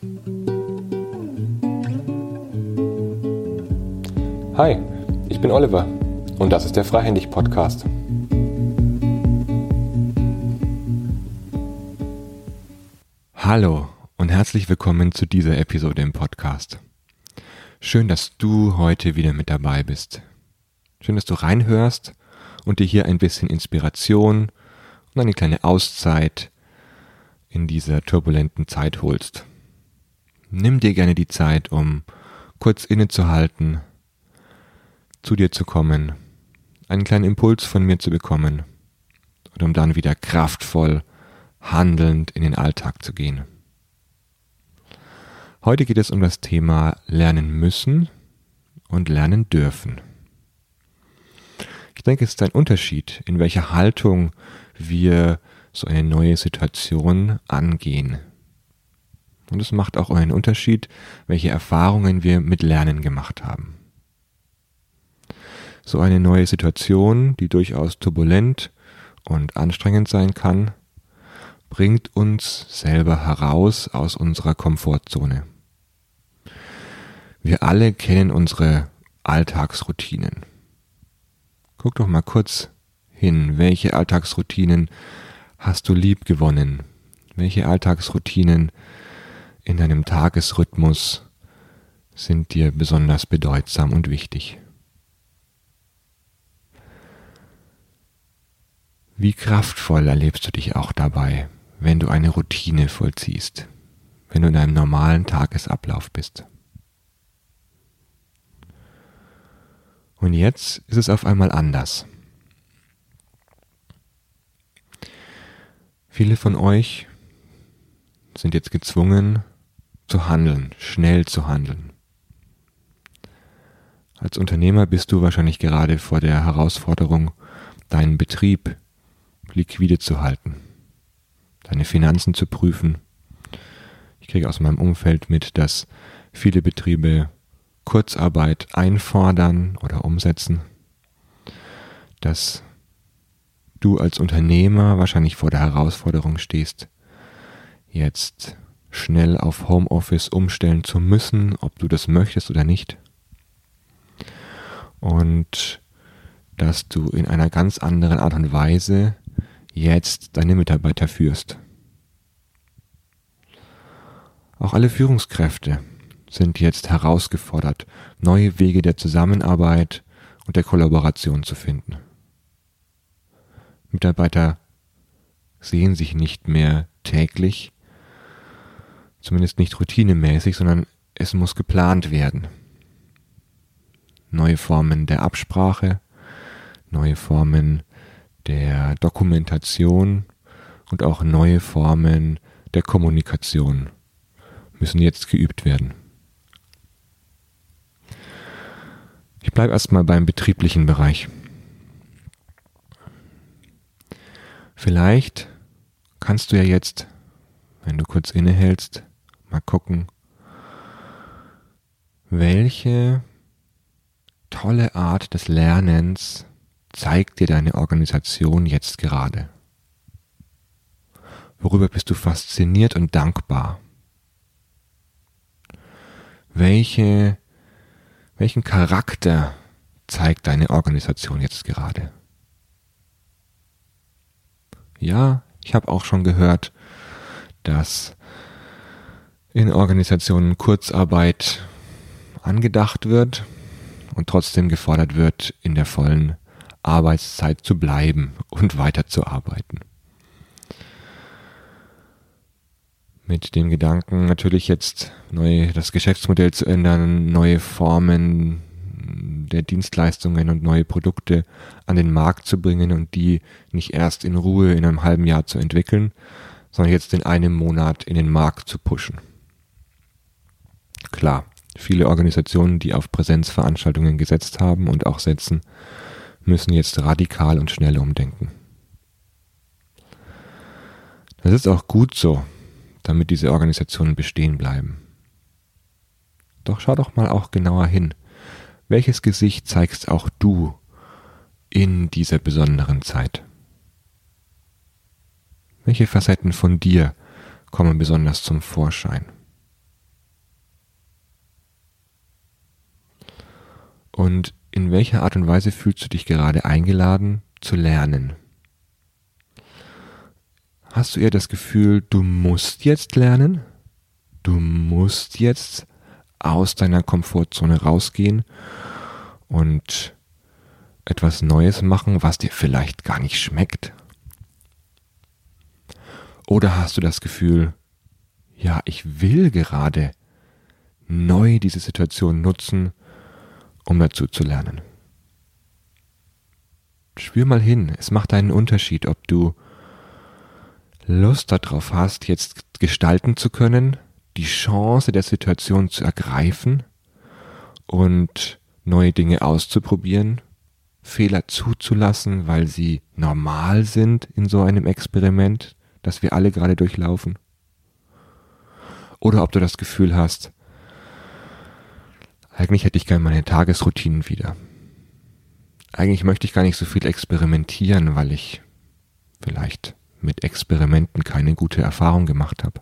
Hi, ich bin Oliver und das ist der Freihändig Podcast. Hallo und herzlich willkommen zu dieser Episode im Podcast. Schön, dass du heute wieder mit dabei bist. Schön, dass du reinhörst und dir hier ein bisschen Inspiration und eine kleine Auszeit in dieser turbulenten Zeit holst. Nimm dir gerne die Zeit, um kurz innezuhalten, zu dir zu kommen, einen kleinen Impuls von mir zu bekommen und um dann wieder kraftvoll, handelnd in den Alltag zu gehen. Heute geht es um das Thema Lernen müssen und lernen dürfen. Ich denke, es ist ein Unterschied, in welcher Haltung wir so eine neue Situation angehen. Und es macht auch einen Unterschied, welche Erfahrungen wir mit Lernen gemacht haben. So eine neue Situation, die durchaus turbulent und anstrengend sein kann, bringt uns selber heraus aus unserer Komfortzone. Wir alle kennen unsere Alltagsroutinen. Guck doch mal kurz hin, welche Alltagsroutinen hast du lieb gewonnen? Welche Alltagsroutinen in deinem Tagesrhythmus sind dir besonders bedeutsam und wichtig? Wie kraftvoll erlebst du dich auch dabei, wenn du eine Routine vollziehst, wenn du in einem normalen Tagesablauf bist? Und jetzt ist es auf einmal anders. Viele von euch sind jetzt gezwungen zu handeln, schnell zu handeln. Als Unternehmer bist du wahrscheinlich gerade vor der Herausforderung, deinen Betrieb liquide zu halten, deine Finanzen zu prüfen. Ich kriege aus meinem Umfeld mit, dass viele Betriebe Kurzarbeit einfordern oder umsetzen, dass du als Unternehmer wahrscheinlich vor der Herausforderung stehst, jetzt schnell auf Homeoffice umstellen zu müssen, ob du das möchtest oder nicht. Und dass du in einer ganz anderen Art und Weise jetzt deine Mitarbeiter führst. Auch alle Führungskräfte sind jetzt herausgefordert, neue Wege der Zusammenarbeit und der Kollaboration zu finden. Mitarbeiter sehen sich nicht mehr täglich, zumindest nicht routinemäßig, sondern es muss geplant werden. Neue Formen der Absprache, neue Formen der Dokumentation und auch neue Formen der Kommunikation müssen jetzt geübt werden. Ich bleibe erstmal beim betrieblichen Bereich. Vielleicht kannst du ja jetzt, wenn du kurz innehältst, mal gucken, welche tolle Art des Lernens zeigt dir deine Organisation jetzt gerade? Worüber bist du fasziniert und dankbar? Welche, welchen Charakter zeigt deine Organisation jetzt gerade? Ja, ich habe auch schon gehört, dass in Organisationen Kurzarbeit angedacht wird und trotzdem gefordert wird, in der vollen Arbeitszeit zu bleiben und weiterzuarbeiten. Mit dem Gedanken natürlich jetzt neu das Geschäftsmodell zu ändern, neue Formen der Dienstleistungen und neue Produkte an den Markt zu bringen und die nicht erst in Ruhe in einem halben Jahr zu entwickeln, sondern jetzt in einem Monat in den Markt zu pushen. Klar, viele Organisationen, die auf Präsenzveranstaltungen gesetzt haben und auch setzen, müssen jetzt radikal und schnell umdenken. Das ist auch gut so, damit diese Organisationen bestehen bleiben. Doch schau doch mal auch genauer hin, welches Gesicht zeigst auch du in dieser besonderen Zeit? Welche Facetten von dir kommen besonders zum Vorschein? Und in welcher Art und Weise fühlst du dich gerade eingeladen zu lernen? Hast du eher das Gefühl, du musst jetzt lernen? Du musst jetzt aus deiner Komfortzone rausgehen und etwas Neues machen, was dir vielleicht gar nicht schmeckt? Oder hast du das Gefühl, ja, ich will gerade neu diese Situation nutzen, um dazu zu lernen? Spür mal hin, es macht einen Unterschied, ob du Lust darauf hast, jetzt gestalten zu können, die Chance der Situation zu ergreifen und neue Dinge auszuprobieren, Fehler zuzulassen, weil sie normal sind in so einem Experiment, das wir alle gerade durchlaufen. Oder ob du das Gefühl hast, eigentlich hätte ich gerne meine Tagesroutinen wieder. Eigentlich möchte ich gar nicht so viel experimentieren, weil ich vielleicht mit Experimenten keine gute Erfahrung gemacht habe.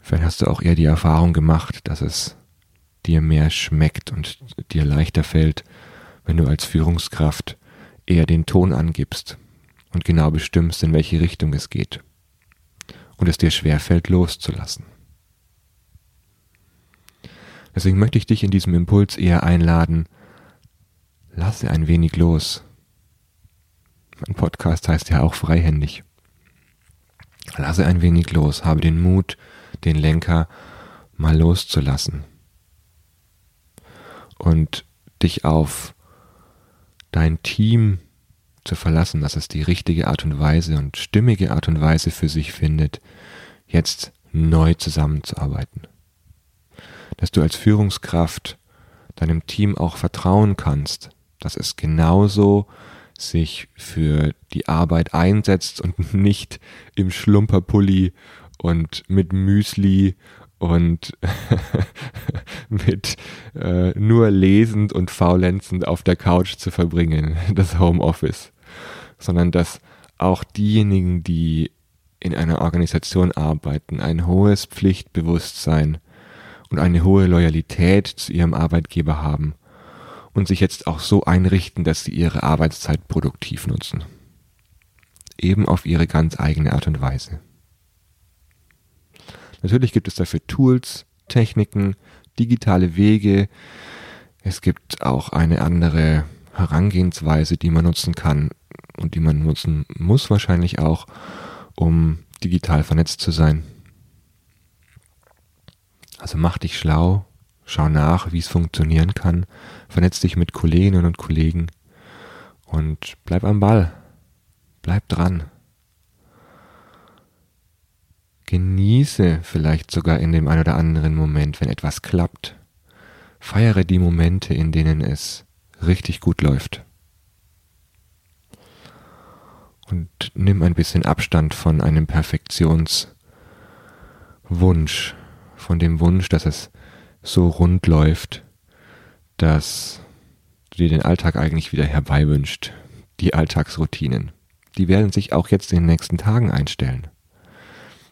Vielleicht hast du auch eher die Erfahrung gemacht, dass es dir mehr schmeckt und dir leichter fällt, wenn du als Führungskraft eher den Ton angibst und genau bestimmst, in welche Richtung es geht und es dir schwerfällt loszulassen. Deswegen möchte ich dich in diesem Impuls eher einladen, lasse ein wenig los. Mein Podcast heißt ja auch freihändig. Lasse ein wenig los, habe den Mut, den Lenker mal loszulassen und dich auf dein Team zu verlassen, dass es die richtige Art und Weise und stimmige Art und Weise für sich findet, jetzt neu zusammenzuarbeiten. Dass du als Führungskraft deinem Team auch vertrauen kannst, dass es genauso sich für die Arbeit einsetzt und nicht im Schlumperpulli und mit Müsli und mit äh, nur lesend und faulenzend auf der Couch zu verbringen, das Homeoffice, sondern dass auch diejenigen, die in einer Organisation arbeiten, ein hohes Pflichtbewusstsein und eine hohe Loyalität zu ihrem Arbeitgeber haben und sich jetzt auch so einrichten, dass sie ihre Arbeitszeit produktiv nutzen. Eben auf ihre ganz eigene Art und Weise. Natürlich gibt es dafür Tools, Techniken, digitale Wege. Es gibt auch eine andere Herangehensweise, die man nutzen kann und die man nutzen muss wahrscheinlich auch, um digital vernetzt zu sein. Also mach dich schlau, schau nach, wie es funktionieren kann, vernetz dich mit Kolleginnen und Kollegen und bleib am Ball, bleib dran. Genieße vielleicht sogar in dem ein oder anderen Moment, wenn etwas klappt. Feiere die Momente, in denen es richtig gut läuft. Und nimm ein bisschen Abstand von einem Perfektionswunsch, von dem Wunsch, dass es so rund läuft, dass du dir den Alltag eigentlich wieder herbeiwünscht, die Alltagsroutinen. Die werden sich auch jetzt in den nächsten Tagen einstellen.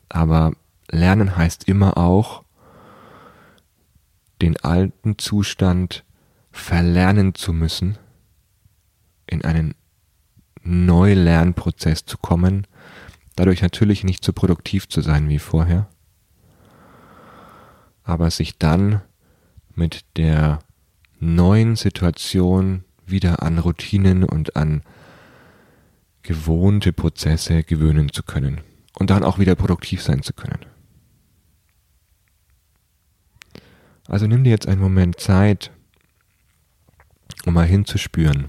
Aber Lernen heißt immer auch, den alten Zustand verlernen zu müssen, in einen Neulernprozess zu kommen, dadurch natürlich nicht so produktiv zu sein wie vorher, aber sich dann mit der neuen Situation wieder an Routinen und an gewohnte Prozesse gewöhnen zu können und dann auch wieder produktiv sein zu können. Also nimm dir jetzt einen Moment Zeit, um mal hinzuspüren.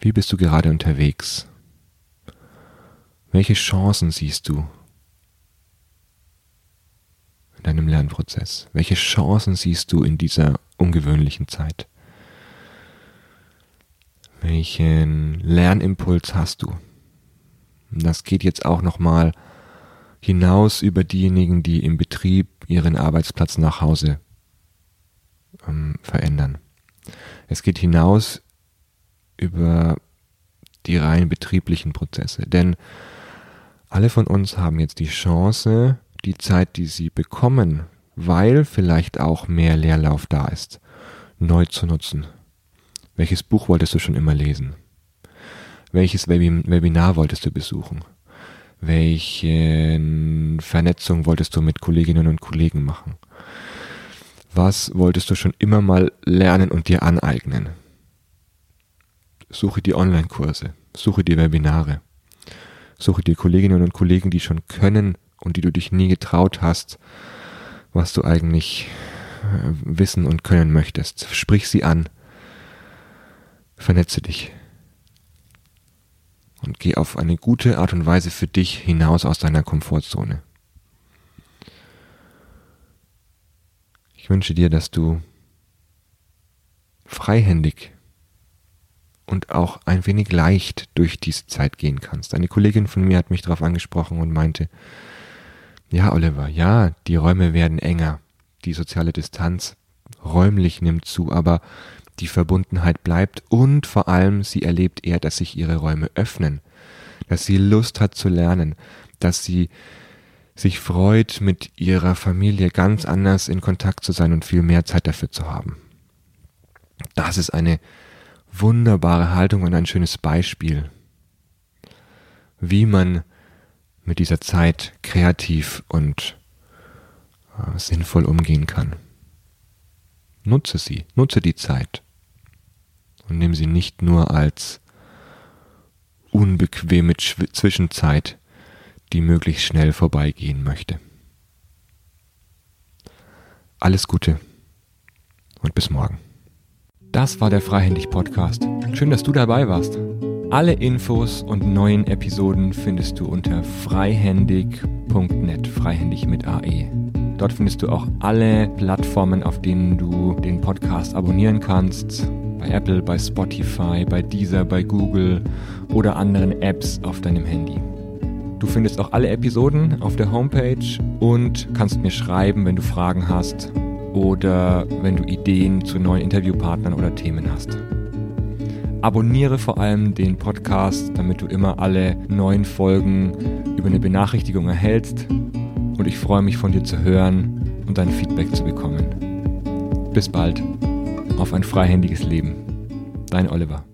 Wie bist du gerade unterwegs? Welche Chancen siehst du deinem Lernprozess? Welche Chancen siehst du in dieser ungewöhnlichen Zeit? Welchen Lernimpuls hast du? Das geht jetzt auch nochmal hinaus über diejenigen, die im Betrieb ihren Arbeitsplatz nach Hause ähm, verändern. Es geht hinaus über die rein betrieblichen Prozesse. Denn alle von uns haben jetzt die Chance, die Zeit, die sie bekommen weil vielleicht auch mehr Leerlauf da ist, neu zu nutzen. Welches Buch wolltest du schon immer lesen? Welches Webinar wolltest du besuchen? Welche Vernetzung wolltest du mit Kolleginnen und Kollegen machen? Was wolltest du schon immer mal lernen und dir aneignen? Suche dir Online-Kurse, suche dir Webinare, suche dir Kolleginnen und Kollegen, die schon können und die du dich nie getraut hast, was du eigentlich äh, wissen und können möchtest. Sprich sie an, vernetze dich und geh auf eine gute Art und Weise für dich hinaus aus deiner Komfortzone. Ich wünsche dir, dass du freihändig und auch ein wenig leicht durch diese Zeit gehen kannst. Eine Kollegin von mir hat mich darauf angesprochen und meinte, ja, Oliver, ja, die Räume werden enger, die soziale Distanz räumlich nimmt zu, aber die Verbundenheit bleibt und vor allem sie erlebt eher, dass sich ihre Räume öffnen, dass sie Lust hat zu lernen, dass sie sich freut, mit ihrer Familie ganz anders in Kontakt zu sein und viel mehr Zeit dafür zu haben. Das ist eine wunderbare Haltung und ein schönes Beispiel, wie man mit dieser Zeit kreativ und äh, sinnvoll umgehen kann. Nutze sie, nutze die Zeit und nimm sie nicht nur als unbequeme Zwischenzeit, die möglichst schnell vorbeigehen möchte. Alles Gute und bis morgen. Das war der Freihändig Podcast. Schön, dass du dabei warst. Alle Infos und neuen Episoden findest du unter freihändig.net, freihändig mit AE. Dort findest du auch alle Plattformen, auf denen du den Podcast abonnieren kannst. Bei Apple, bei Spotify, bei Deezer, bei Google oder anderen Apps auf deinem Handy. Du findest auch alle Episoden auf der Homepage und kannst mir schreiben, wenn du Fragen hast oder wenn du Ideen zu neuen Interviewpartnern oder Themen hast. Abonniere vor allem den Podcast, damit du immer alle neuen Folgen über eine Benachrichtigung erhältst. Und ich freue mich von dir zu hören und dein Feedback zu bekommen. Bis bald. Auf ein freihändiges Leben. Dein Oliver.